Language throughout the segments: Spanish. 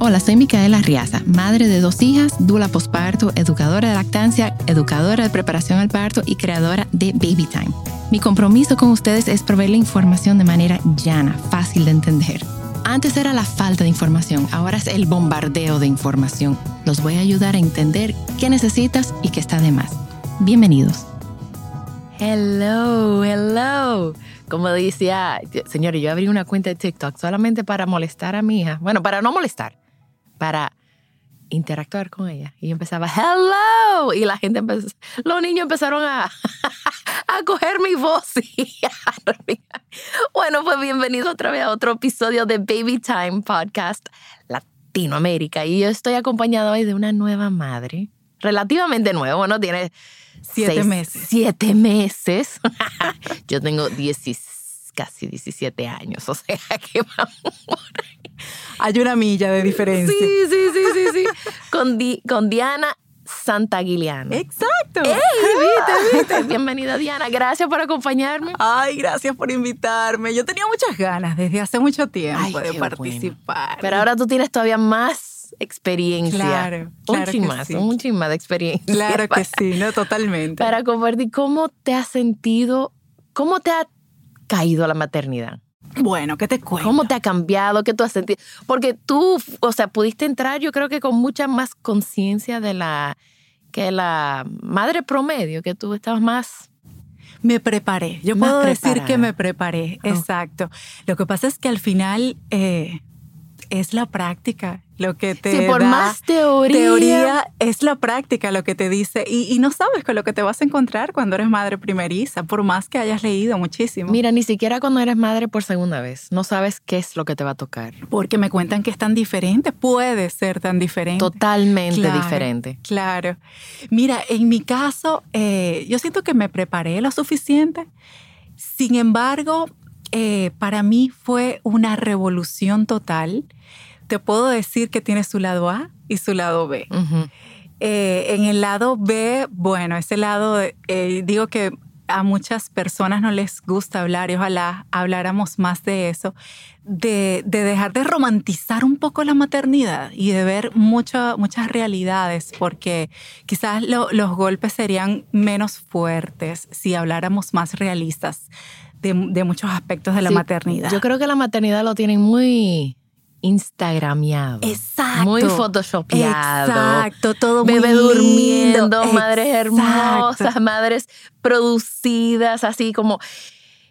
Hola, soy Micaela Riaza, madre de dos hijas, dula posparto, educadora de lactancia, educadora de preparación al parto y creadora de Baby Time. Mi compromiso con ustedes es proveerle información de manera llana, fácil de entender. Antes era la falta de información, ahora es el bombardeo de información. Los voy a ayudar a entender qué necesitas y qué está de más. Bienvenidos. Hello, hello. Como decía, señores, yo abrí una cuenta de TikTok solamente para molestar a mi hija. Bueno, para no molestar, para interactuar con ella. Y yo empezaba, hello. Y la gente empezó, los niños empezaron a, a coger mi voz. bueno, pues bienvenido otra vez a otro episodio de Baby Time Podcast Latinoamérica. Y yo estoy acompañado hoy de una nueva madre, relativamente nueva, bueno, tiene Siete seis- meses. Siete meses. yo tengo 10 casi 17 años, o sea que vamos. Hay una milla de diferencia. Sí, sí, sí, sí, sí. Con, Di- con Diana Santaguiliano. Exacto. ¡Ey, viste, viste! Bienvenida, Diana. Gracias por acompañarme. Ay, gracias por invitarme. Yo tenía muchas ganas desde hace mucho tiempo Ay, de participar. Pero ahora tú tienes todavía más experiencia. Claro, un claro chin que más, sí. un chin más de experiencia. Claro para, que sí, no, totalmente. Para compartir cómo te has sentido, cómo te ha caído la maternidad. Bueno, ¿qué te cuento? ¿Cómo te ha cambiado? ¿Qué tú has sentido? Porque tú, o sea, pudiste entrar, yo creo que con mucha más conciencia de la que la madre promedio, que tú estabas más. Me preparé. Yo puedo decir que me preparé. Oh. Exacto. Lo que pasa es que al final eh, es la práctica lo que te sí, por da más teoría. teoría es la práctica lo que te dice y, y no sabes con lo que te vas a encontrar cuando eres madre primeriza, por más que hayas leído muchísimo. Mira, ni siquiera cuando eres madre por segunda vez, no sabes qué es lo que te va a tocar. Porque me cuentan que es tan diferente, puede ser tan diferente. Totalmente Claro, diferente. Claro. Mira, en mi caso, eh, yo siento que me preparé lo suficiente. Sin embargo, eh, para mí fue una revolución total. Te puedo decir que tiene su lado A y su lado B. Eh, en el lado B, bueno, ese lado, eh, digo que a muchas personas no les gusta hablar y ojalá habláramos más de eso, de, de dejar de romantizar un poco la maternidad y de ver mucha- muchas realidades, porque quizás lo- los golpes serían menos fuertes si habláramos más realistas de, de muchos aspectos de la Sí, maternidad. Yo creo que la maternidad lo tienen muy instagramiado. Exacto. Muy photoshopeado. Exacto, todo muy Bebé lindo. durmiendo, madres hermosas, madres producidas, así como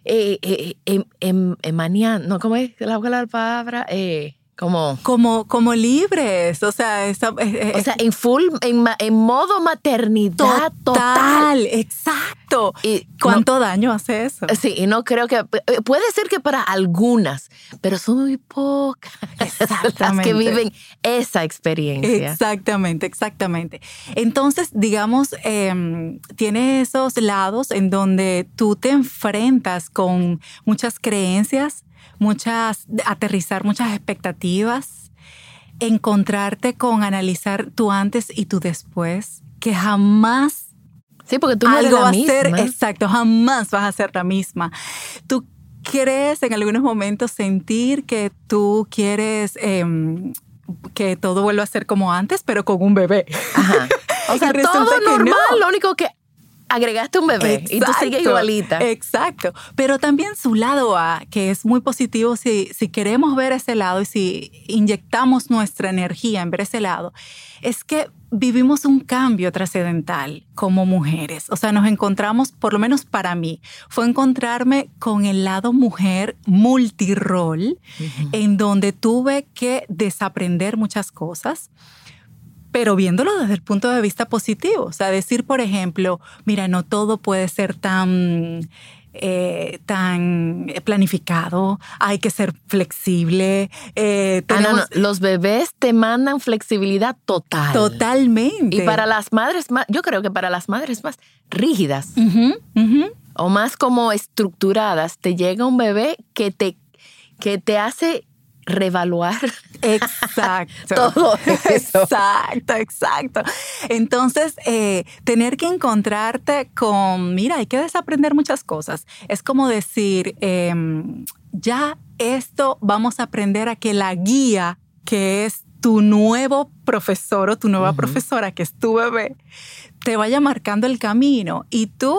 eh, eh, em- em- emaneando, ¿no? ¿Cómo es la, la palabra? Eh, como, Como, como libres, o sea, esa- eh, o sea, en full, en, en modo maternidad total. total, exacto. Y ¿Cuánto daño hace eso? sí, y no creo que, eh, puede ser que para algunas, pero son muy pocas las que viven esa experiencia. Exactamente, exactamente. Entonces, digamos, em, tiene esos lados en donde tú te enfrentas con muchas creencias, muchas, aterrizar muchas expectativas, encontrarte con analizar tu antes y tu después, que jamás Sí, porque tú no eres algo la va a misma. ser, exacto, jamás vas a ser la misma. Tú crees en algunos momentos sentir que tú quieres em, que todo vuelva a ser como antes, pero con un bebé. Ajá. O sea, todo normal, no. lo único que agregaste un bebé y tú sigues Exacto, igualita. Exacto. Pero también su lado A, que es muy positivo si, si queremos ver ese lado y si inyectamos nuestra energía en ver ese lado, es que vivimos un cambio trascendental como mujeres. O sea, nos encontramos, por lo menos para mí, fue encontrarme con el lado mujer multirol, en donde tuve que desaprender muchas cosas pero viéndolo desde el punto de vista positivo. O sea, decir, por ejemplo, mira, no todo puede ser tan eh, tan planificado, hay que ser flexible. eh, Ah, no, Los bebés te mandan flexibilidad total. Totalmente. Y para las madres más, yo creo que para las madres más rígidas o más como estructuradas, te llega un bebé que te, que te hace revaluar Exacto. todo eso. Exacto, exacto. Entonces, eh, tener que encontrarte con, mira, hay que desaprender muchas cosas. Es como decir, em, ya esto vamos a aprender a que la guía, que es tu nuevo profesor o tu nueva profesora, que es tu bebé, te vaya marcando el camino. Y tú,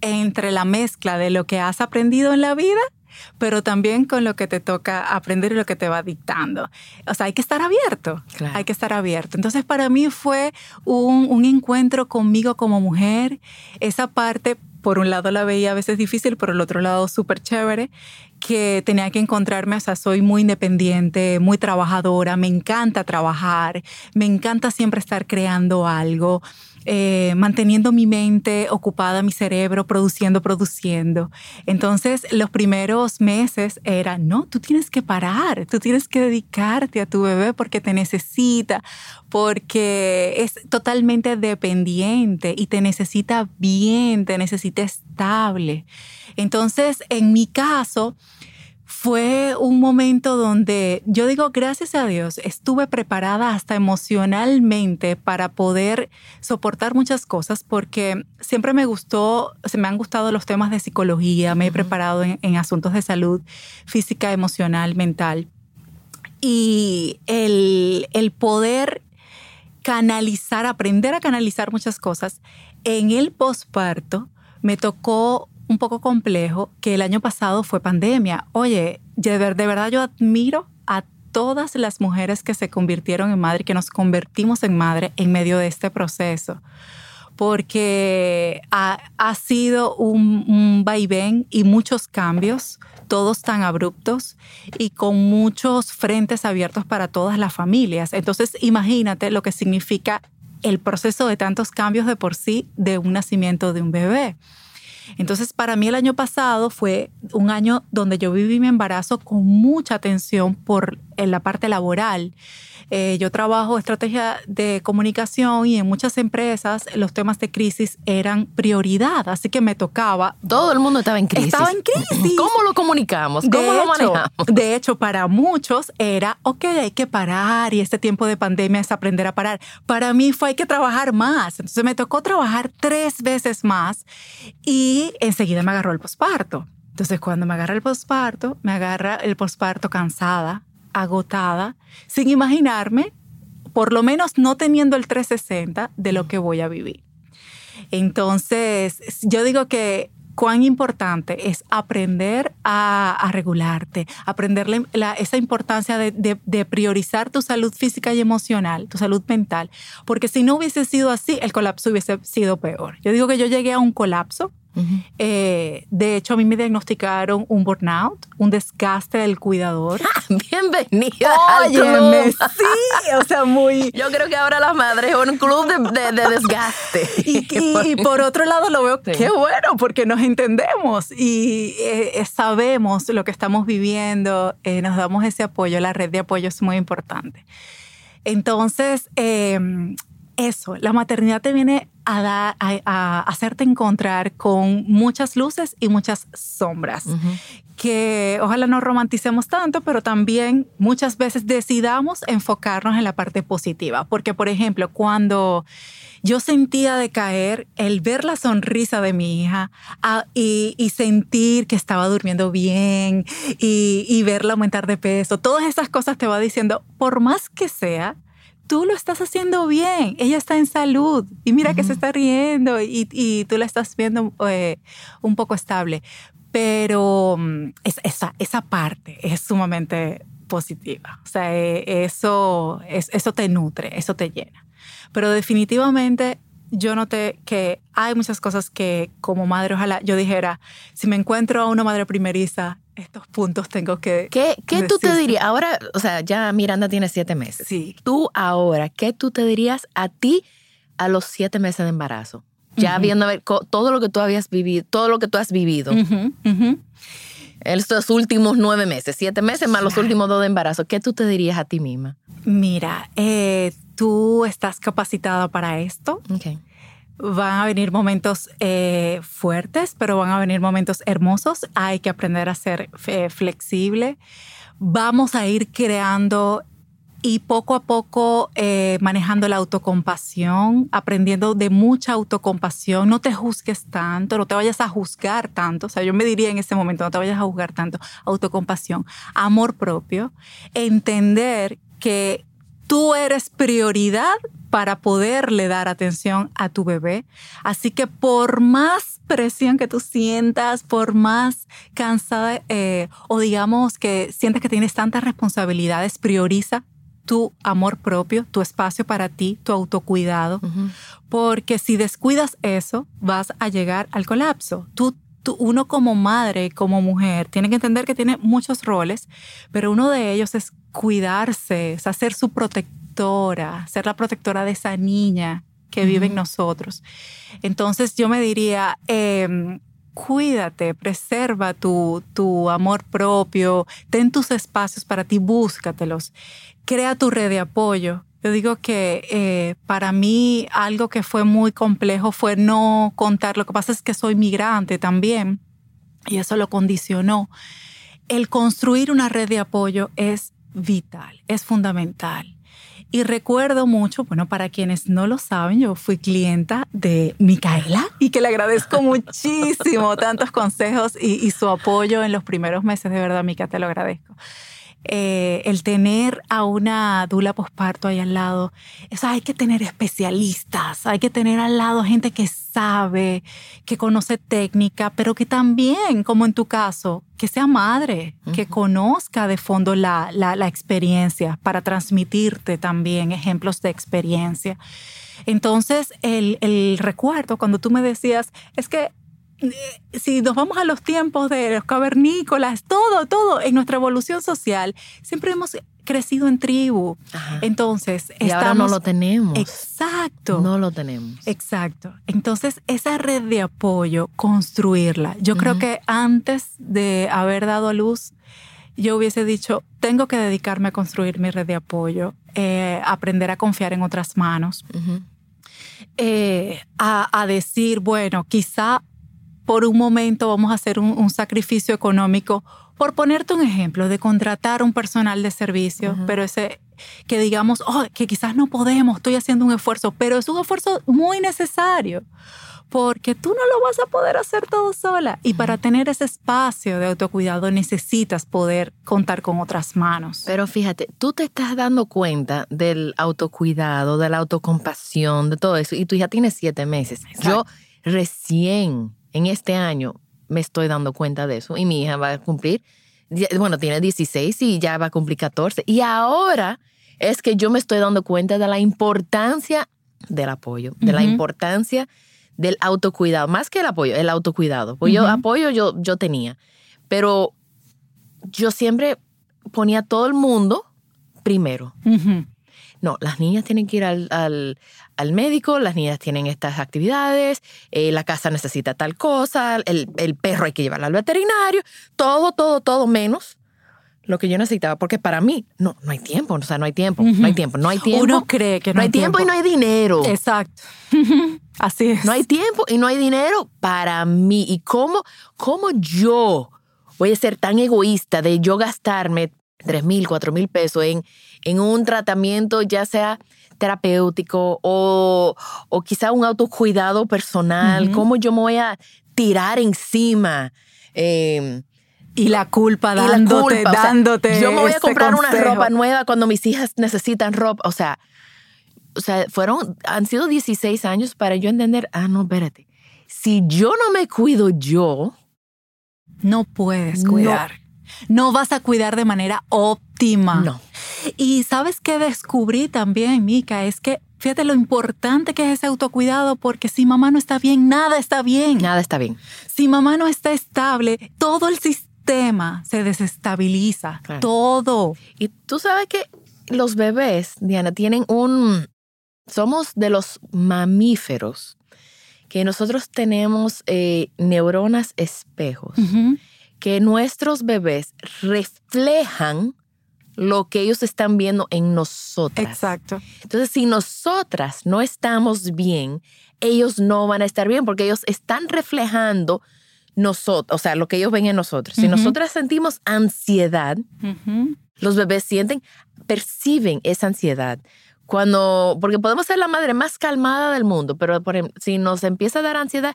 entre la mezcla de lo que has aprendido en la vida, pero también con lo que te toca aprender y lo que te va dictando. O sea, hay que estar abierto. Claro. Hay que estar abierto. Entonces, para mí fue un, un encuentro conmigo como mujer. Esa parte, por un lado la veía a veces difícil, por el otro lado súper chévere, que tenía que encontrarme, o sea, soy muy independiente, muy trabajadora, me encanta trabajar, me encanta siempre estar creando algo. Eh, manteniendo mi mente ocupada, mi cerebro produciendo, produciendo. Entonces, los primeros meses era, no, tú tienes que parar, tú tienes que dedicarte a tu bebé porque te necesita, porque es totalmente dependiente y te necesita bien, te necesita estable. Entonces, en mi caso, fue un momento donde yo digo, gracias a Dios, estuve preparada hasta emocionalmente para poder soportar muchas cosas porque siempre me gustó, se me han gustado los temas de psicología, me he preparado en, en asuntos de salud física, emocional, mental. Y el, el poder canalizar, aprender a canalizar muchas cosas, en el posparto me tocó un poco complejo que el año pasado fue pandemia. Oye, de, de verdad yo admiro a todas las mujeres que se convirtieron en madre, que nos convertimos en madre en medio de este proceso, porque ha, ha sido un vaivén y muchos cambios, todos tan abruptos y con muchos frentes abiertos para todas las familias. Entonces, imagínate lo que significa el proceso de tantos cambios de por sí de un nacimiento de un bebé. Entonces, para mí el año pasado fue un año donde yo viví mi embarazo con mucha atención por en la parte laboral. Eh, yo trabajo estrategia de comunicación y en muchas empresas los temas de crisis eran prioridad, así que me tocaba. Todo el mundo estaba en crisis. Estaba en crisis. ¿Cómo lo comunicamos? ¿Cómo De lo hecho, manejamos? De hecho, para muchos era, ok, hay que parar y este tiempo de pandemia es aprender a parar. Para mí fue hay que trabajar más. Entonces me tocó trabajar tres veces más y enseguida me agarró el posparto. Entonces cuando me agarra el posparto, me agarra el posparto cansada, agotada, sin imaginarme, por lo menos no teniendo el 360 de lo que voy a vivir. Entonces, yo digo que cuán importante es aprender a, regularte, aprender la- la- esa importancia de- de priorizar tu salud física y emocional, tu salud mental, porque si no hubiese sido así, el colapso hubiese sido peor. Yo digo que yo llegué a un colapso. Eh, de hecho, a mí me diagnosticaron un burnout, un desgaste del cuidador. Bienvenida al Óyeme, club. sí, o sea, muy... Yo creo que ahora las madres son un club de, de- de desgaste. Y, y- y por otro lado lo veo, Sí. qué bueno, porque nos entendemos y eh, eh, sabemos lo que estamos viviendo, eh, nos damos ese apoyo, la red de apoyo es muy importante. Entonces, eh, eso, la maternidad te viene a, dar, a, a hacerte encontrar con muchas luces y muchas sombras que ojalá no romanticemos tanto, pero también muchas veces decidamos enfocarnos en la parte positiva. Porque, por ejemplo, cuando yo sentía decaer, el ver la sonrisa de mi hija y, y sentir que estaba durmiendo bien y, y verla aumentar de peso, todas esas cosas te va diciendo, por más que sea, tú lo estás haciendo bien, ella está en salud y mira que se está riendo y, y tú la estás viendo eh, un poco estable. Pero mm, es- esa, esa parte es sumamente positiva. O sea, eh, eso, es- eso te nutre, eso te llena. Pero definitivamente yo noté que hay muchas cosas que como madre, ojalá yo dijera, si me encuentro a una madre primeriza, estos puntos tengo que... ¿Qué, qué tú te dirías? Ahora, o sea, ya Miranda tiene siete meses. Sí. Tú ahora, ¿qué tú te dirías a ti a los siete meses de embarazo? ya viendo a ver co- todo lo que tú habías vivido, todo lo que tú has vivido. Ujú, ujú. Estos últimos nueve meses, siete meses más los últimos dos de embarazo, ¿qué tú te dirías a ti misma? Mira, eh, tú estás capacitada para esto. Okay. Van a venir momentos eh, fuertes, pero van a venir momentos hermosos. Hay que aprender a ser eh, flexible. Vamos a ir creando y poco a poco eh, manejando la autocompasión, aprendiendo de mucha autocompasión. No te juzgues tanto, no te vayas a juzgar tanto. O sea, yo me diría en ese momento, no te vayas a juzgar tanto. Autocompasión, amor propio, entender que tú eres prioridad para poderle dar atención a tu bebé. Así que por más presión que tú sientas, por más cansada eh, o digamos que sientes que tienes tantas responsabilidades, prioriza tu amor propio, tu espacio para ti, tu autocuidado, porque si descuidas eso, vas a llegar al colapso. Tú, tú- uno como madre, como mujer, tiene que entender que tiene muchos roles, pero uno de ellos es cuidarse, o sea, ser su protectora, ser la protectora de esa niña que vive en nosotros. Entonces yo me diría, em, cuídate, preserva tu, tu amor propio, ten tus espacios para ti, búscatelos, crea tu red de apoyo. Yo digo que eh, para mí algo que fue muy complejo fue no contar, lo que pasa es que soy migrante también y eso lo condicionó. El construir una red de apoyo es vital, es fundamental. Y recuerdo mucho, bueno, para quienes no lo saben, yo fui clienta de Micaela y que le agradezco muchísimo tantos consejos y, su apoyo en los primeros meses, de verdad, Mica, te lo agradezco. Eh, el tener a una dula posparto ahí al lado, eso hay que tener especialistas, hay que tener al lado gente que sabe, que conoce técnica, pero que también, como en tu caso, que sea madre, que conozca de fondo la, la, la experiencia para transmitirte también ejemplos de experiencia. Entonces, el, el recuerdo, cuando tú me decías, es que si nos vamos a los tiempos de los cavernícolas, todo, todo, en nuestra evolución social, siempre hemos crecido en tribu. Ajá. Entonces, Y ahora no lo tenemos. Exacto. No lo tenemos. Exacto. Entonces, esa red de apoyo, construirla. Yo creo que antes de haber dado a luz, yo hubiese dicho, tengo que dedicarme a construir mi red de apoyo, eh, aprender a confiar en otras manos, eh, a, a decir, bueno, quizá por un momento vamos a hacer un, un sacrificio económico, por ponerte un ejemplo, de contratar un personal de servicio, Ujú. pero ese que digamos, oh, que quizás no podemos, estoy haciendo un esfuerzo, pero es un esfuerzo muy necesario, porque tú no lo vas a poder hacer todo sola. Y para tener ese espacio de autocuidado necesitas poder contar con otras manos. Pero fíjate, tú te estás dando cuenta del autocuidado, de la autocompasión, de todo eso, y tú ya tienes siete meses. Yo recién en este año me estoy dando cuenta de eso, y mi hija va a cumplir, bueno, tiene 16 y ya va a cumplir 14. Y ahora es que yo me estoy dando cuenta de la importancia del apoyo, de la importancia del autocuidado, más que el apoyo, el autocuidado. Pues yo Ujú. apoyo yo, yo tenía, pero yo siempre ponía a todo el mundo primero. Ujú. No, las niñas tienen que ir al, al- al médico, las niñas tienen estas actividades, eh, la casa necesita tal cosa, el, el perro hay que llevarlo al veterinario, todo, todo, todo menos lo que yo necesitaba, porque para mí no, no hay tiempo, o sea, no hay tiempo, no hay tiempo, no hay tiempo. Uno cree que no hay tiempo, y no hay dinero. Exacto. Así es. No hay tiempo y no hay dinero para mí. ¿Y cómo, cómo yo voy a ser tan egoísta de yo gastarme tres mil, cuatro mil pesos en, en un tratamiento, ya sea terapéutico o, o quizá un autocuidado personal? ¿Cómo yo me voy a tirar encima? Eh, Y la culpa la dándote, culpa, o sea, dándote. yo me voy a ese comprar una ropa nueva cuando mis hijas necesitan ropa. O sea, o sea, fueron, han sido 16 años para yo entender, ah, no, espérate. Si yo no me cuido yo, No puedes No. cuidar. No. vas a cuidar de manera óptima. no. Y sabes qué descubrí también, Mica, es que fíjate lo importante que es ese autocuidado, porque si mamá no está bien, nada está bien. Nada está bien. Si mamá no está estable, todo el sistema se desestabiliza. Claro. Todo. Y tú sabes que los bebés, Diana, tienen un... Somos de los mamíferos que nosotros tenemos eh, neuronas espejos, que nuestros bebés reflejan lo que ellos están viendo en nosotras. Exacto. Entonces, si nosotras no estamos bien, ellos no van a estar bien porque ellos están reflejando nosotros, o sea, lo que ellos ven en nosotros. Si Ujú. nosotras sentimos ansiedad, los bebés sienten, perciben esa ansiedad. Cuando, porque podemos ser la madre más calmada del mundo, pero por ejemplo, si nos empieza a dar ansiedad,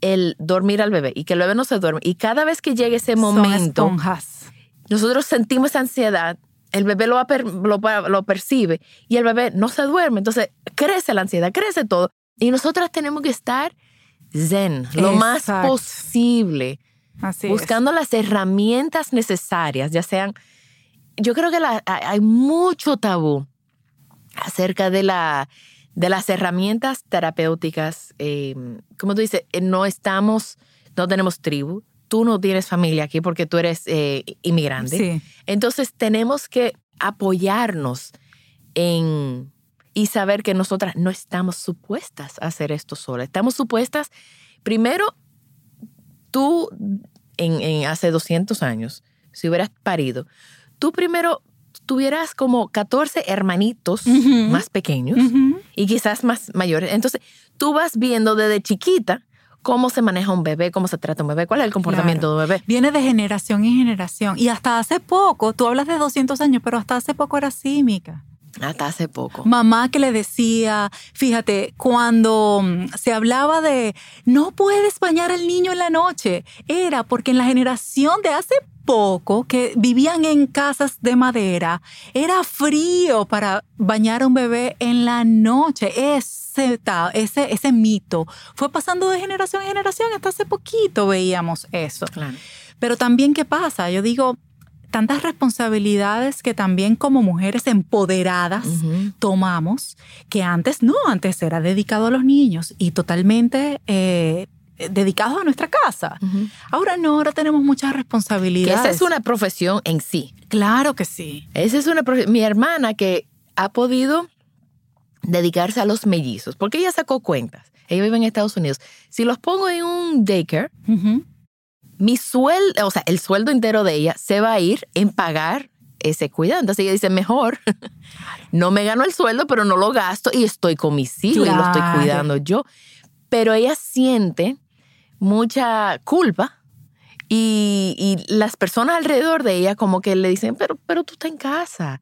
el dormir al bebé y que el bebé no se duerme. Y cada vez que llegue ese Son momento, esponjas. nosotros sentimos esa ansiedad, el bebé lo, lo, lo percibe y el bebé no se duerme. Entonces crece la ansiedad, crece todo. Y nosotras tenemos que estar zen, lo más posible Así es. buscando las herramientas necesarias, ya sean, yo creo que la- hay hay mucho tabú acerca de, la, de las herramientas terapéuticas. eh, como tú dices, eh, no estamos, no tenemos tribu, tú no tienes familia aquí porque tú eres eh, inmigrante. Sí. Entonces tenemos que apoyarnos en y saber que nosotras no estamos supuestas a hacer esto solas. Estamos supuestas, primero, tú en, en hace 200 años, si hubieras parido, tú primero tuvieras como 14 hermanitos más pequeños y quizás más mayores. Entonces, tú vas viendo desde chiquita cómo se maneja un bebé, cómo se trata un bebé, cuál es el comportamiento de un bebé. Viene de generación en generación. Y hasta hace poco, tú hablas de 200 años, pero hasta hace poco era así, Mica. Hasta hace poco. Mamá que le decía, fíjate, cuando mm, se hablaba de no puedes bañar al niño en la noche, era porque en la generación de hace poco que vivían en casas de madera, era frío para bañar a un bebé en la noche. Ese, ese, ese mito fue pasando de generación en generación, hasta hace poquito veíamos eso. Claro. Pero también, ¿qué pasa? Yo digo, tantas responsabilidades que también como mujeres empoderadas tomamos, que antes no, antes era dedicado a los niños y totalmente eh, dedicado a nuestra casa. Ahora no, ahora tenemos muchas Que responsabilidades. esa es una profesión en sí. Claro que sí. Esa es una Mi hermana que ha podido dedicarse a los mellizos, porque ella sacó cuentas. Ella vive en Estados Unidos. Si los pongo en un daycare, mi sueldo, o sea, el sueldo entero de ella se va a ir en pagar ese cuidado. Entonces ella dice, mejor, no me gano el sueldo, pero no lo gasto y estoy con mis hijos y lo estoy cuidando yo. Pero ella siente mucha culpa y, y las personas alrededor de ella como que le dicen, pero, pero tú estás en casa.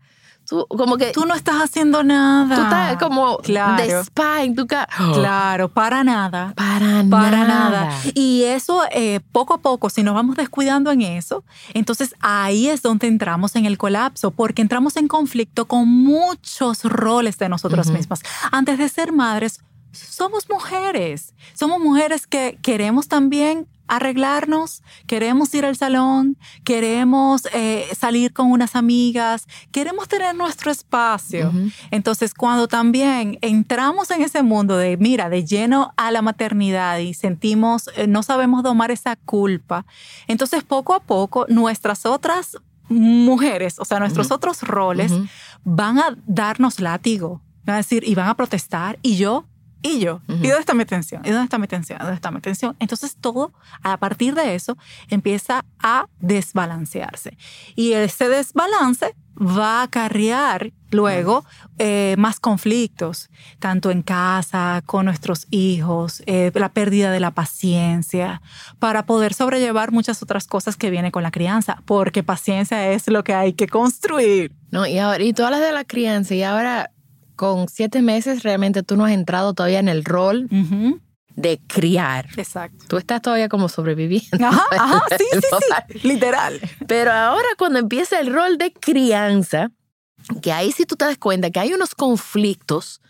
Tú, como que Tú no estás haciendo nada. tú estás como Claro. de spa en tu casa. Claro, para nada. Para, Para nada. nada. Y eso, eh, poco a poco, si nos vamos descuidando en eso, entonces ahí es donde entramos en el colapso, porque entramos en conflicto con muchos roles de nosotras Ujú. mismas. Antes de ser madres, somos mujeres. Somos mujeres que queremos también arreglarnos, queremos ir al salón, queremos eh, salir con unas amigas, queremos tener nuestro espacio. Ujú. Entonces, cuando también entramos en ese mundo de, mira, de lleno a la maternidad y sentimos, eh, no sabemos domar esa culpa, entonces poco a poco nuestras otras mujeres, o sea, nuestros Ujú. otros roles Ujú. van a darnos látigo, van a decir, y van a protestar, y yo, y yo. ¿y dónde está mi atención? ¿Y dónde está mi atención? ¿Dónde está mi atención? Entonces todo, a partir de eso, empieza a desbalancearse. Y ese desbalance va a acarrear luego eh, más conflictos, tanto en casa, con nuestros hijos, eh, la pérdida de la paciencia, para poder sobrellevar muchas otras cosas que vienen con la crianza, porque paciencia es lo que hay que construir. No, y ahora, y tú hablas de la crianza, y ahora con siete meses realmente tú no has entrado todavía en el rol de criar. Exacto. Tú estás todavía como sobreviviendo. Ajá, ajá, sí, sí, sí, literal. Pero ahora cuando empieza el rol de crianza, que ahí sí tú te das cuenta que hay unos conflictos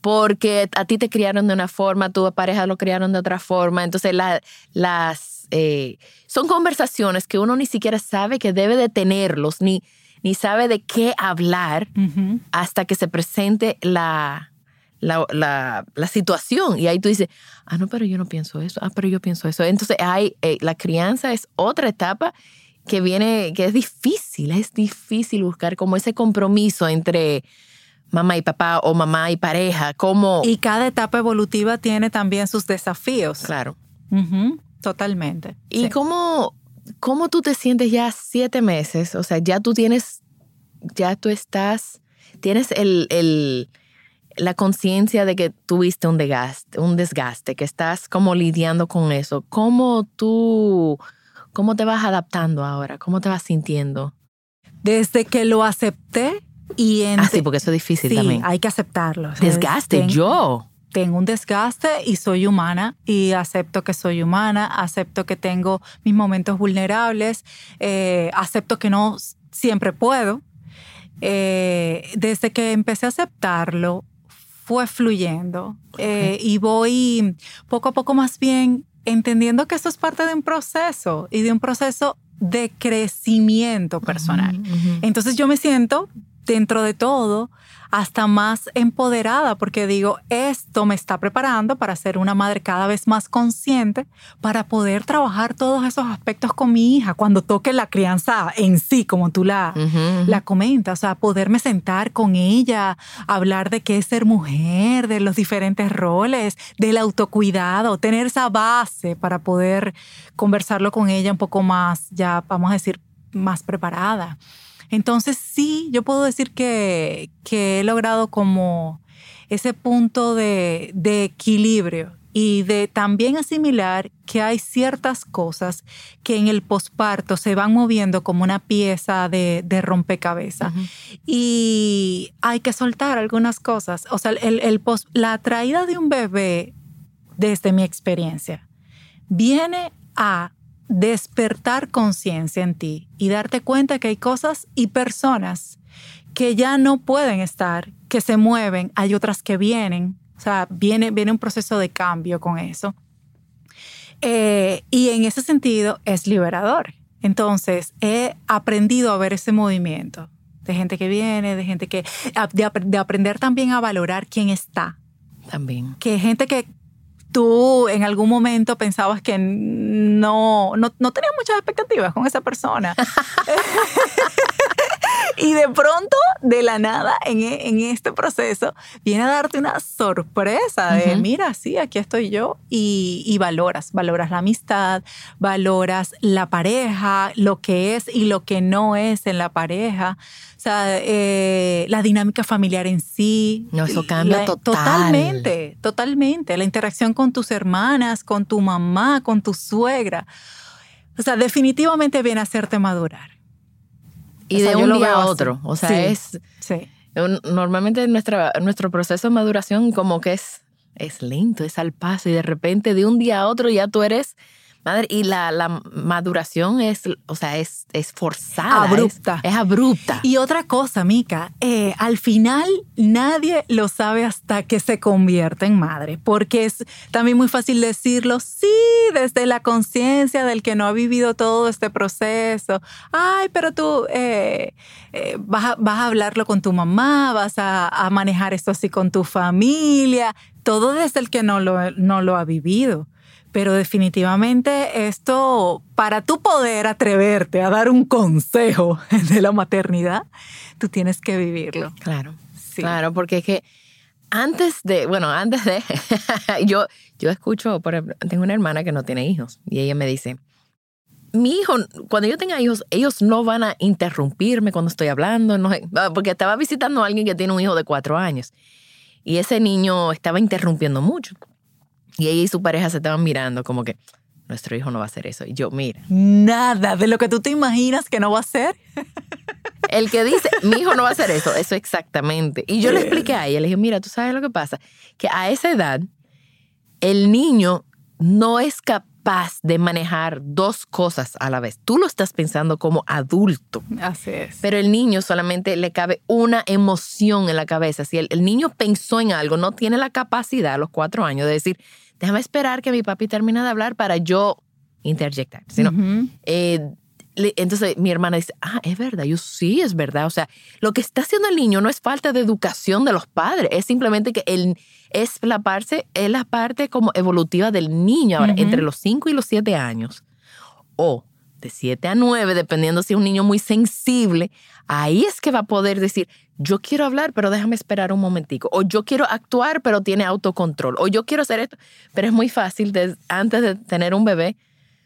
porque a ti te criaron de una forma, tu pareja lo criaron de otra forma. Entonces la- las eh, son conversaciones que uno ni siquiera sabe que debe de tenerlos, ni, ni sabe de qué hablar hasta que se presente la, la, la- la situación. Y ahí tú dices, ah, no, pero yo no pienso eso, ah, pero yo pienso eso. Entonces, hay, eh, la crianza es otra etapa que viene, que es difícil, es difícil buscar como ese compromiso entre mamá y papá o mamá y pareja, cómo... Y cada etapa evolutiva tiene también sus desafíos. claro. Ujú, Totalmente. ¿Y Sí. cómo, cómo tú te sientes ya siete meses? O sea, ya tú tienes, ya tú estás, tienes el, el- la conciencia de que tuviste un desgaste, un desgaste, que estás como lidiando con eso. ¿Cómo tú, cómo te vas adaptando ahora? ¿Cómo te vas sintiendo? Desde que lo acepté y en Ah, sí, porque eso es difícil sí, también. hay que aceptarlo. Desgaste, ten- yo. Tengo un desgaste y soy humana y acepto que soy humana, acepto que tengo mis momentos vulnerables, eh, acepto que no siempre puedo. Eh, desde que empecé a aceptarlo, fue fluyendo eh, y voy poco a poco más bien entendiendo que esto es parte de un proceso y de un proceso de crecimiento personal. Ujú, ujú. Entonces yo me siento, dentro de todo, hasta más empoderada porque digo, esto me está preparando para ser una madre cada vez más consciente, para poder trabajar todos esos aspectos con mi hija cuando toque la crianza en sí, como tú la, la comentas, o sea, poderme sentar con ella, hablar de qué es ser mujer, de los diferentes roles, del autocuidado, tener esa base para poder conversarlo con ella un poco más, ya vamos a decir, más preparada. Entonces sí, yo puedo decir que, que he logrado como ese punto de, de equilibrio y de también asimilar que hay ciertas cosas que en el posparto se van moviendo como una pieza de, de rompecabezas y hay que soltar algunas cosas. O sea, el, el pos- la traída de un bebé, desde mi experiencia, viene a despertar conciencia en ti y darte cuenta que hay cosas y personas que ya no pueden estar, que se mueven, hay otras que vienen. O sea, viene, viene un proceso de cambio con eso. Eh, y en ese sentido es liberador. Entonces, he aprendido a ver ese movimiento de gente que viene, de gente que... de, de aprender también a valorar quién está. También. Que gente que tú en algún momento pensabas que no, no, no tenías muchas expectativas con esa persona. y de pronto, de la nada, en, e- en este proceso, viene a darte una sorpresa de, mira, sí, aquí estoy yo. Y, y valoras, valoras la amistad, valoras la pareja, lo que es y lo que no es en la pareja. O sea, eh, la dinámica familiar en sí. No, eso cambia La- total. Totalmente, totalmente. La interacción con tus hermanas, con tu mamá, con tu suegra. O sea, definitivamente viene a hacerte madurar. Y O sea, de un día a otro. O sea, Sí. es... Sí. Normalmente nuestra, nuestro proceso de maduración como que es, es lento, es al paso y de repente de un día a otro ya tú eres madre y la, la maduración es, o sea, es, es forzada. es- Abrupta. Es, abrupta. Y otra cosa, Mica, eh, al final nadie lo sabe hasta que se convierte en madre, porque es también muy fácil decirlo, sí, desde la conciencia del que no ha vivido todo este proceso. Ay, pero tú eh, eh, vas, a, vas a hablarlo con tu mamá, vas a, a manejar esto así con tu familia, todo desde el que no lo, no lo ha vivido. Pero definitivamente esto, para tú poder atreverte a dar un consejo de la maternidad, tú tienes que vivirlo. Claro. Sí. Claro, porque es que antes de, bueno, antes de, yo, yo escucho, por ejemplo, tengo una hermana que no tiene hijos y ella me dice, mi hijo, cuando yo tenga hijos, ellos no van a interrumpirme cuando estoy hablando, no, porque estaba visitando a alguien que tiene un hijo de cuatro años y ese niño estaba interrumpiendo mucho y ella y su pareja se estaban mirando como que nuestro hijo no va a hacer eso y yo, mira, Nada de lo que tú te imaginas que no va a ser. El que dice, mi hijo no va a hacer eso, eso exactamente. Y yo le expliqué a ella, le dije, mira, tú sabes lo que pasa, que a esa edad el niño no es capaz de manejar dos cosas a la vez. Tú lo estás pensando como adulto, Así es. pero el niño solamente le cabe una emoción en la cabeza. Si el, el niño pensó en algo, no tiene la capacidad a los cuatro años de decir, déjame esperar que mi papi termine de hablar para yo interjectar. Sino, eh, entonces mi hermana dice, ah, es verdad, yo sí, es verdad. O sea, lo que está haciendo el niño no es falta de educación de los padres, es simplemente que él es la parte, es la parte como evolutiva del niño. Ahora, entre los 5 y los 7 años, o de 7 a 9, dependiendo si es un niño muy sensible, ahí es que va a poder decir, yo quiero hablar, pero déjame esperar un momentico. O yo quiero actuar, pero tiene autocontrol. O yo quiero hacer esto. Pero es muy fácil antes de tener un bebé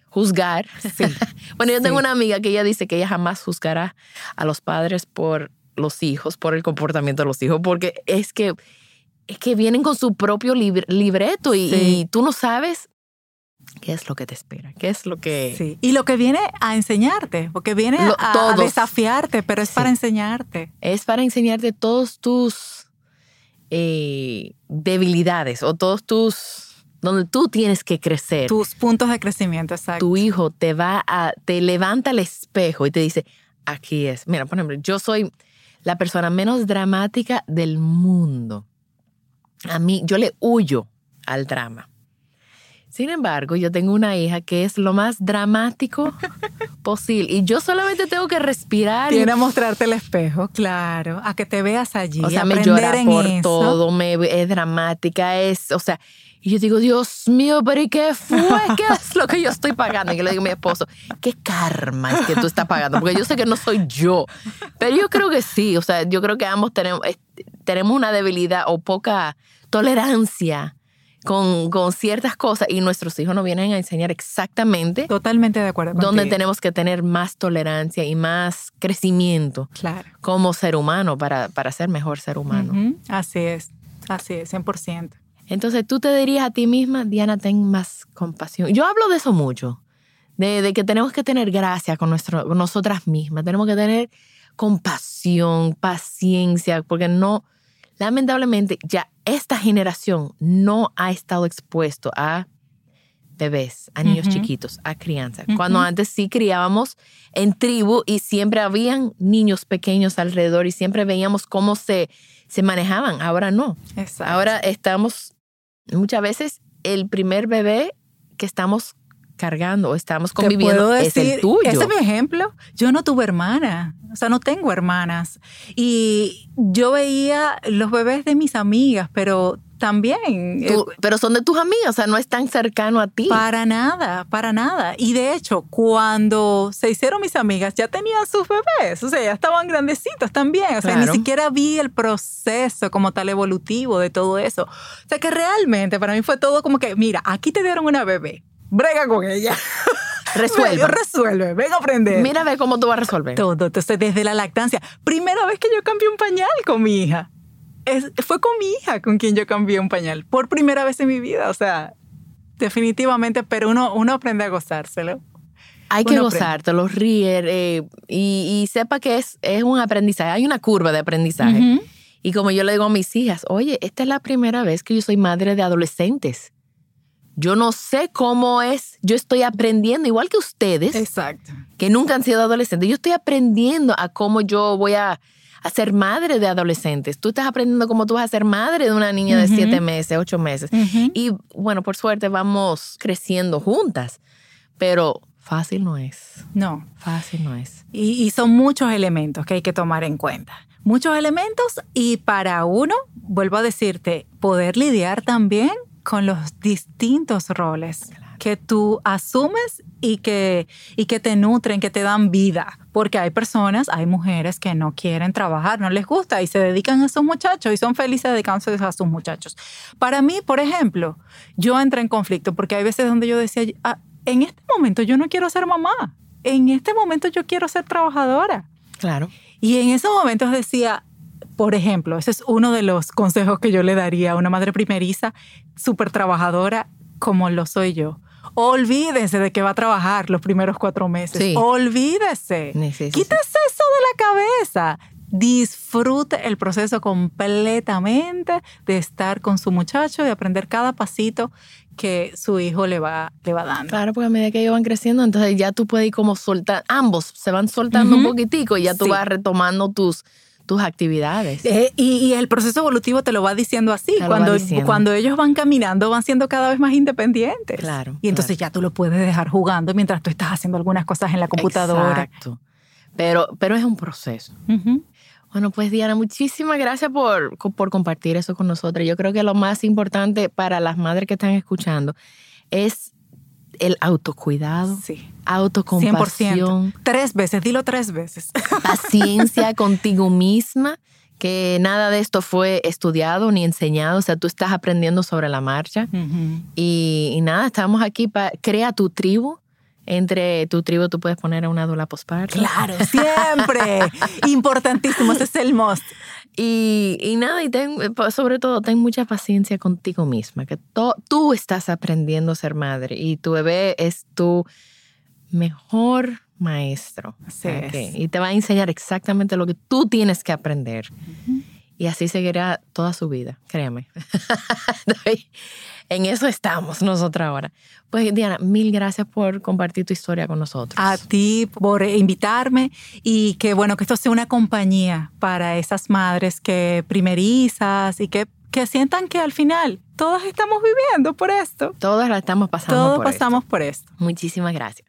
juzgar. bueno, yo tengo una amiga que ella dice que ella jamás juzgará a los padres por los hijos, por el comportamiento de los hijos, porque es que, es que vienen con su propio libreto y, tú no sabes qué es lo que te espera, qué es lo que... Sí. Y lo que viene a enseñarte, porque viene a, desafiarte, pero es para enseñarte. Es para enseñarte todos tus eh, debilidades o todos tus donde tú tienes que crecer. Tus puntos de crecimiento, exacto. Tu hijo te va a, te levanta el espejo y te dice, aquí es. Mira, por ejemplo, yo soy la persona menos dramática del mundo. A mí, yo le huyo al drama. Sin embargo, yo tengo una hija que es lo más dramático posible y yo solamente tengo que respirar. Tiene a mostrarte el espejo, claro, a que te veas allí. O sea, me llora por todo, me, es dramática, es, o sea, y yo digo, Dios mío, pero ¿y qué fue? ¿Qué es lo que yo estoy pagando? Y yo le digo a mi esposo, ¿qué karma es que tú estás pagando? Porque yo sé que no soy yo. Pero yo creo que sí. O sea, yo creo que ambos tenemos, tenemos una debilidad o poca tolerancia con, con, ciertas cosas y nuestros hijos nos vienen a enseñar exactamente. Totalmente de acuerdo. Donde tenemos que tener más tolerancia y más crecimiento claro. como ser humano para, para ser mejor ser humano. Así es, así es, 100%. Entonces tú te dirías a ti misma, Diana, ten más compasión. Yo hablo de eso mucho, de, que tenemos que tener gracia con, nuestro, nosotras mismas, tenemos que tener compasión, paciencia, porque no, lamentablemente ya esta generación no ha estado expuesto a bebés, a niños chiquitos, a crianza. Cuando antes sí criábamos en tribu y siempre habían niños pequeños alrededor y siempre veíamos cómo se, se manejaban. Ahora no. Ahora estamos muchas veces el primer bebé que estamos cargando o estamos conviviendo es el tuyo. Ese es mi ejemplo. Yo no tuve hermana, o sea, no tengo hermanas. Y yo veía los bebés de mis amigas, pero también. Eh, pero son de tus amigas, o sea, no es tan cercano a ti. Para nada, para nada. Y de hecho, cuando se hicieron mis amigas, ya tenían sus bebés, o sea, ya estaban grandecitos también. O sea, ni siquiera vi el proceso como tal evolutivo de todo eso. O sea, que realmente para mí fue todo como que, mira, aquí te dieron una bebé, brega con ella. Resuelve. Resuelve, ven a aprender. Mira, ve cómo tú vas a resolver. Todo, entonces desde la lactancia. Primera vez que yo cambié un pañal con mi hija fue con mi hija con quien yo cambié un pañal por primera vez en mi vida. O sea, definitivamente, pero uno, uno aprende a gozárselo. Hay que gozártelo, ríe eh, y, sepa que es, es un aprendizaje. Hay una curva de aprendizaje. Y como yo le digo a mis hijas, oye, esta es la primera vez que yo soy madre de adolescentes. Yo no sé cómo es, yo estoy aprendiendo, igual que ustedes, Exacto. que nunca han sido adolescentes, yo estoy aprendiendo a cómo yo voy a a ser madre de adolescentes. Tú estás aprendiendo cómo tú vas a ser madre de una niña de siete meses, ocho meses. Y bueno, por suerte vamos creciendo juntas, pero fácil no es. No. Fácil no es. Y, y son muchos elementos que hay que tomar en cuenta. Muchos elementos y para uno, vuelvo a decirte, poder lidiar también con los distintos roles que tú asumes y que, y que te nutren, que te dan vida. Porque hay personas, hay mujeres que no quieren trabajar, no les gusta y se dedican a sus muchachos y son felices dedicándose a sus muchachos. Para mí, por ejemplo, yo entré en conflicto porque hay veces donde yo decía, ah, en este momento yo no quiero ser mamá, en este momento yo quiero ser trabajadora. Claro. Y en esos momentos decía, por ejemplo, ese es uno de los consejos que yo le daría a una madre primeriza, súper trabajadora como lo soy yo. Olvídese de que va a trabajar los primeros cuatro meses. Olvídese. Quítese eso de la cabeza. Disfrute el proceso completamente de estar con su muchacho y aprender cada pasito que su hijo le va, le va dando. Claro, porque a medida que ellos van creciendo, entonces ya tú puedes ir como soltar, ambos se van soltando un poquitico y ya tú vas retomando tus, tus actividades. Eh, y, el proceso evolutivo te lo va diciendo así. Cuando, cuando ellos van caminando, van siendo cada vez más independientes. Claro. Y entonces ya tú lo puedes dejar jugando mientras tú estás haciendo algunas cosas en la computadora. Exacto. Pero, pero es un proceso. Bueno, pues Diana, muchísimas gracias por, por compartir eso con nosotros. Yo creo que lo más importante para las madres que están escuchando es el autocuidado, Sí. Autocompasión, 100%. Tres veces, dilo tres veces. paciencia contigo misma, que nada de esto fue estudiado ni enseñado, o sea, tú estás aprendiendo sobre la marcha. Y, y nada, estamos aquí para crea tu tribu. Entre tu tribu tú puedes poner a una dula posparto. Claro, siempre. Importantísimo, ese es el most. Y, y nada, y ten, sobre todo, ten mucha paciencia contigo misma, que to- tú estás aprendiendo a ser madre y tu bebé es tu mejor maestro. Así. Y te va a enseñar exactamente lo que tú tienes que aprender. Y así seguirá toda su vida, créeme. en eso estamos nosotros ahora. Pues Diana, mil gracias por compartir tu historia con nosotros. A ti por invitarme y que bueno, que esto sea una compañía para esas madres que primerizas y que, que sientan que al final todas estamos viviendo por esto. Todas la estamos pasando Todos por esto. pasamos por esto. Muchísimas gracias.